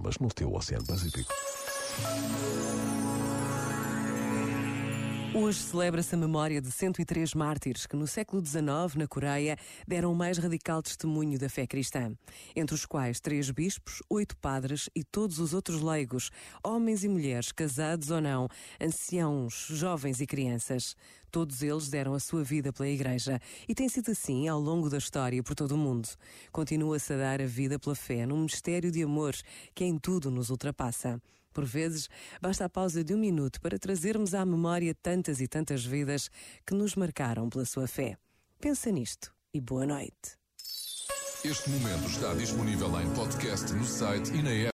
almas no teu Oceano Pacífico. Hoje celebra-se a memória de 103 mártires que, no século XIX, na Coreia, deram o mais radical testemunho da fé cristã. Entre os quais três bispos, oito padres e todos os outros leigos, homens e mulheres, casados ou não, anciãos, jovens e crianças. Todos eles deram a sua vida pela Igreja e tem sido assim ao longo da história por todo o mundo. Continua-se a dar a vida pela fé num mistério de amor que em tudo nos ultrapassa. Por vezes, basta a pausa de um minuto para trazermos à memória tantas e tantas vidas que nos marcaram pela sua fé. Pensa nisto e boa noite. Este momento está disponível em podcast no site e na app.